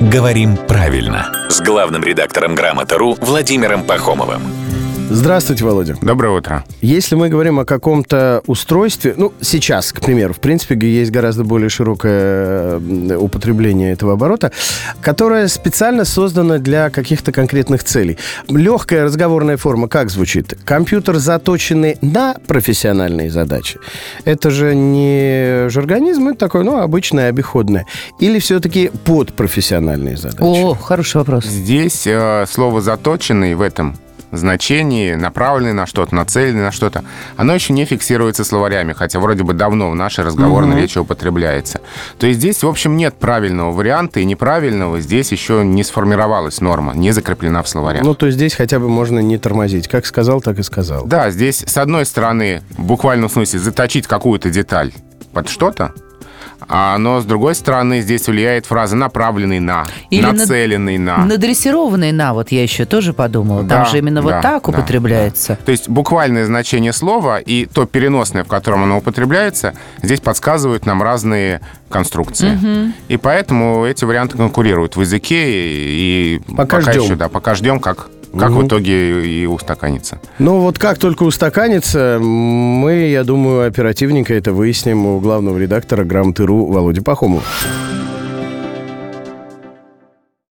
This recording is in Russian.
«Говорим правильно» с главным редактором «Грамоты.ру» Владимиром Пахомовым. Здравствуйте, Володя. Доброе утро. Если мы говорим о каком-то устройстве, ну, сейчас, к примеру, в принципе, есть гораздо более широкое употребление этого оборота, которое специально создано для каких-то конкретных целей. Легкая разговорная форма как звучит? Компьютер, заточенный на профессиональные задачи. Это же не жаргонизм, это такое, ну, обычное, обиходное. Или все-таки под профессиональные задачи? О, хороший вопрос. Здесь э, слово «заточенный» в этом значении, направленный на что-то, нацеленный на что-то, оно еще не фиксируется словарями, хотя вроде бы давно в нашей разговорной угу. речи употребляется. То есть здесь, в общем, нет правильного варианта и неправильного, здесь еще не сформировалась норма, не закреплена в словарях. Ну, то есть здесь хотя бы можно не тормозить. Как сказал, так и сказал. Да, здесь, с одной стороны, в буквальном смысле, заточить какую-то деталь под что-то, а, но, с другой стороны, здесь влияет фраза «направленный на», Или «нацеленный на». Надрессированный на, вот я еще тоже подумала. Да, Там же именно да, вот так да, употребляется. Да. То есть буквальное значение слова и то переносное, в котором оно употребляется, здесь подсказывают нам разные конструкции. Угу. И поэтому эти варианты конкурируют в языке. И пока, пока ждем. еще, да, пока ждем, как как угу. в итоге и устаканится? Ну вот как только устаканится, мы, я думаю, оперативненько это выясним у главного редактора «Грамоты.ру» Володи Пахомова.